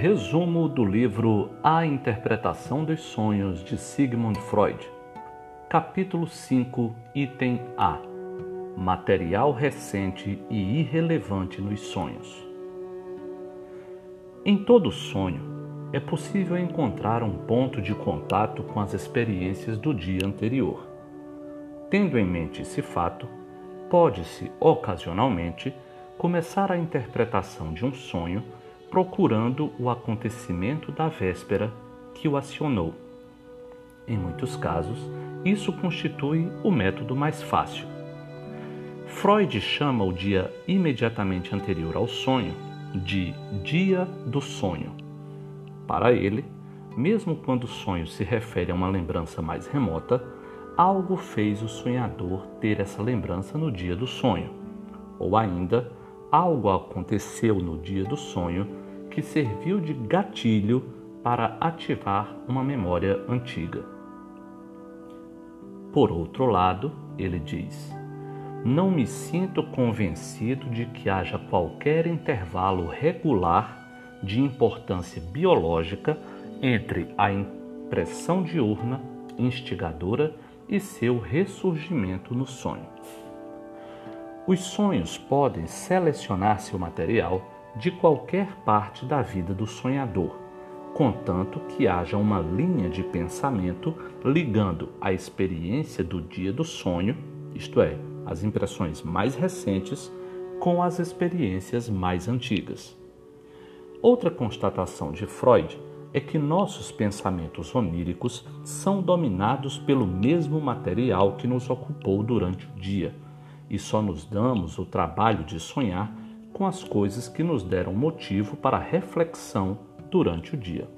Resumo do livro A Interpretação dos Sonhos de Sigmund Freud. Capítulo 5, item A. Material recente e irrelevante nos sonhos. Em todo sonho, é possível encontrar um ponto de contato com as experiências do dia anterior. Tendo em mente esse fato, pode-se, ocasionalmente, começar a interpretação de um sonho procurando o acontecimento da véspera que o acionou. Em muitos casos, isso constitui o método mais fácil. Freud chama o dia imediatamente anterior ao sonho de dia do sonho. Para ele, mesmo quando o sonho se refere a uma lembrança mais remota, algo fez o sonhador ter essa lembrança no dia do sonho, ou ainda, algo aconteceu no dia do sonho que serviu de gatilho para ativar uma memória antiga. Por outro lado, ele diz: Não me sinto convencido de que haja qualquer intervalo regular de importância biológica entre a impressão diurna instigadora e seu ressurgimento no sonho. Os sonhos podem selecionar seu material de qualquer parte da vida do sonhador, contanto que haja uma linha de pensamento ligando a experiência do dia do sonho, isto é, as impressões mais recentes, com as experiências mais antigas. Outra constatação de Freud é que nossos pensamentos oníricos são dominados pelo mesmo material que nos ocupou durante o dia, e só nos damos o trabalho de sonhar com as coisas que nos deram motivo para reflexão durante o dia.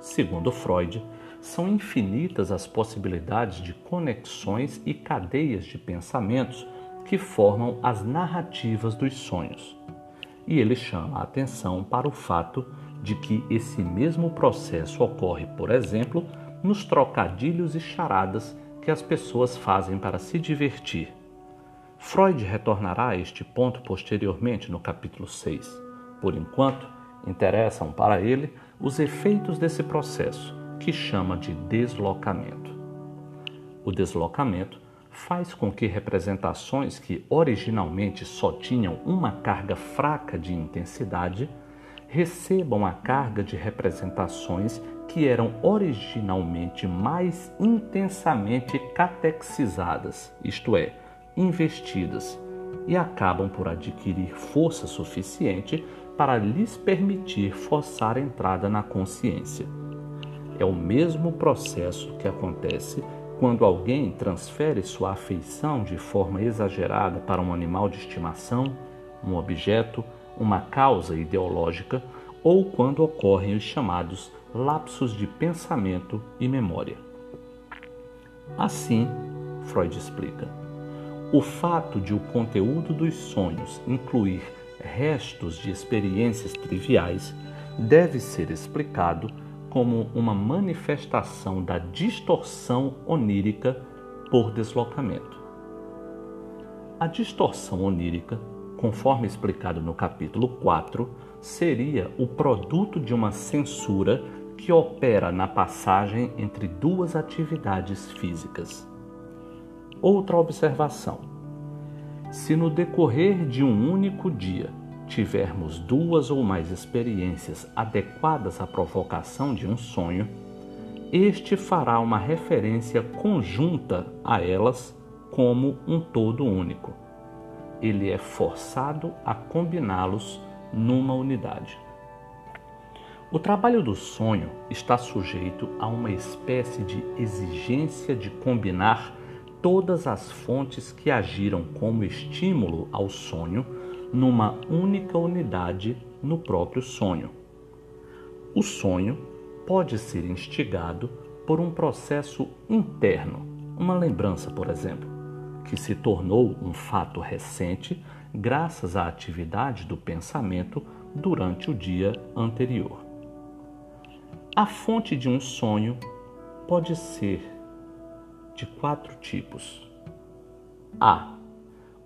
Segundo Freud, são infinitas as possibilidades de conexões e cadeias de pensamentos que formam as narrativas dos sonhos. E ele chama a atenção para o fato de que esse mesmo processo ocorre, por exemplo, nos trocadilhos e charadas que as pessoas fazem para se divertir Freud retornará a este ponto posteriormente no capítulo 6. Por enquanto, interessam para ele os efeitos desse processo, que chama de deslocamento. O deslocamento faz com que representações que originalmente só tinham uma carga fraca de intensidade recebam a carga de representações que eram originalmente mais intensamente catexizadas, isto é, investidas e acabam por adquirir força suficiente para lhes permitir forçar a entrada na consciência. É o mesmo processo que acontece quando alguém transfere sua afeição de forma exagerada para um animal de estimação, um objeto, uma causa ideológica ou quando ocorrem os chamados lapsos de pensamento e memória. Assim, Freud explica o fato de o conteúdo dos sonhos incluir restos de experiências triviais deve ser explicado como uma manifestação da distorção onírica por deslocamento. A distorção onírica, conforme explicado no capítulo 4, seria o produto de uma censura que opera na passagem entre duas atividades físicas. Outra observação: se no decorrer de um único dia tivermos duas ou mais experiências adequadas à provocação de um sonho, este fará uma referência conjunta a elas como um todo único. Ele é forçado a combiná-los numa unidade. O trabalho do sonho está sujeito a uma espécie de exigência de combinar todas as fontes que agiram como estímulo ao sonho numa única unidade no próprio sonho. O sonho pode ser instigado por um processo interno, uma lembrança, por exemplo, que se tornou um fato recente graças à atividade do pensamento durante o dia anterior. A fonte de um sonho pode ser de quatro tipos. A.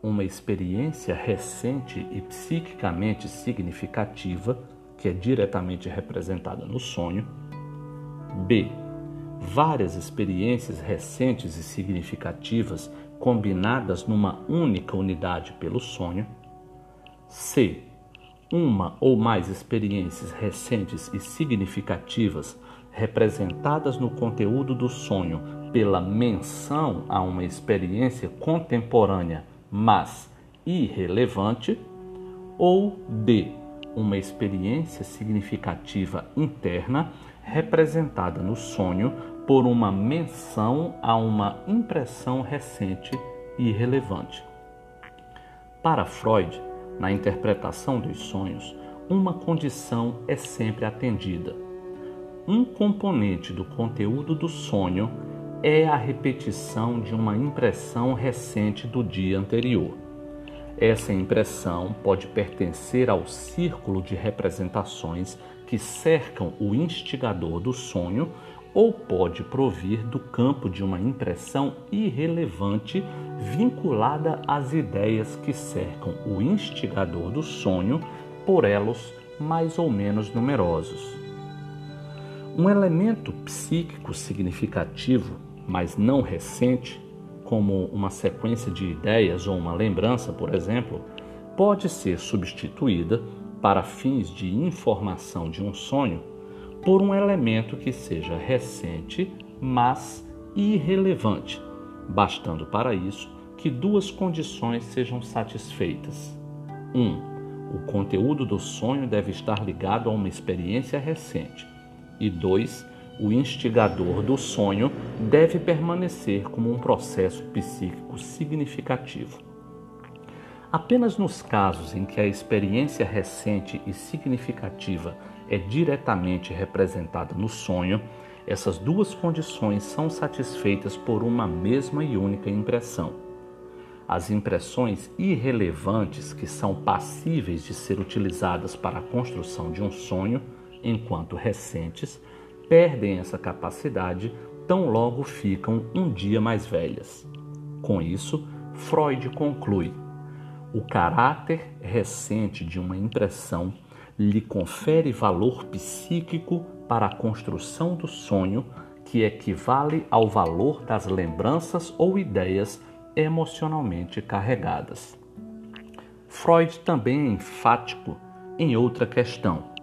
Uma experiência recente e psiquicamente significativa, que é diretamente representada no sonho. B. Várias experiências recentes e significativas combinadas numa única unidade pelo sonho. C. Uma ou mais experiências recentes e significativas representadas no conteúdo do sonho pela menção a uma experiência contemporânea, mas irrelevante. Ou D. Uma experiência significativa interna representada no sonho por uma menção a uma impressão recente e irrelevante. Para Freud, na interpretação dos sonhos, uma condição é sempre atendida. Um componente do conteúdo do sonho é a repetição de uma impressão recente do dia anterior. Essa impressão pode pertencer ao círculo de representações que cercam o instigador do sonho ou pode provir do campo de uma impressão irrelevante vinculada às ideias que cercam o instigador do sonho por elos mais ou menos numerosos. Um elemento psíquico significativo, mas não recente, como uma sequência de ideias ou uma lembrança, por exemplo, pode ser substituída para fins de informação de um sonho por um elemento que seja recente, mas irrelevante, bastando para isso que duas condições sejam satisfeitas. 1. Um, o conteúdo do sonho deve estar ligado a uma experiência recente. E 2. O instigador do sonho deve permanecer como um processo psíquico significativo. Apenas nos casos em que a experiência recente e significativa é diretamente representada no sonho, essas duas condições são satisfeitas por uma mesma e única impressão. As impressões irrelevantes que são passíveis de ser utilizadas para a construção de um sonho, enquanto recentes, perdem essa capacidade tão logo ficam um dia mais velhas. Com isso, Freud conclui: o caráter recente de uma impressão lhe confere valor psíquico para a construção do sonho, que equivale ao valor das lembranças ou ideias emocionalmente carregadas. Freud também é enfático em outra questão.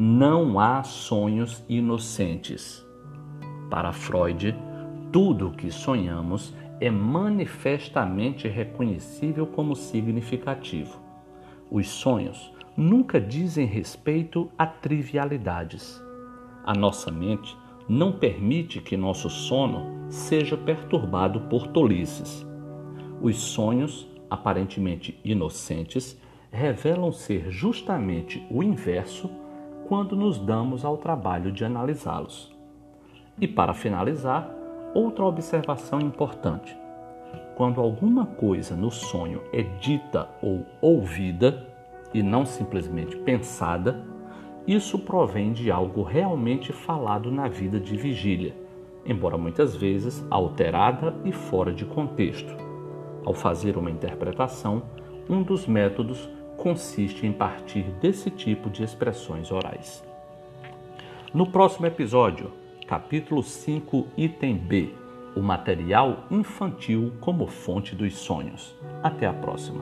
Não há sonhos inocentes. Para Freud, tudo o que sonhamos é manifestamente reconhecível como significativo. Os sonhos nunca dizem respeito a trivialidades. A nossa mente não permite que nosso sono seja perturbado por tolices. Os sonhos, aparentemente inocentes, revelam ser justamente o inverso quando nos damos ao trabalho de analisá-los. E para finalizar, outra observação importante. Quando alguma coisa no sonho é dita ou ouvida, e não simplesmente pensada, isso provém de algo realmente falado na vida de vigília, embora muitas vezes alterada e fora de contexto. Ao fazer uma interpretação, um dos métodos consiste em partir desse tipo de expressões orais. No próximo episódio, capítulo 5, item B, o material infantil como fonte dos sonhos. Até a próxima.